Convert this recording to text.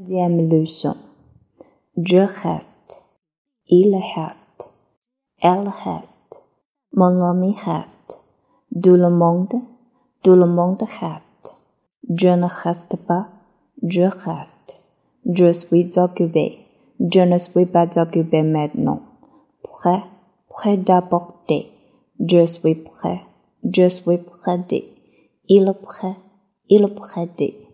Deuxième leçon. Je reste. Il reste. Elle reste. Mon ami reste. Tout le monde. Tout le monde reste. Je ne reste pas. Je reste. Je suis occupé. Je ne suis pas occupé maintenant. Prêt. Prêt d'apporter. Je suis prêt. Je suis prêt de. Il est prêt. Il est prêt de.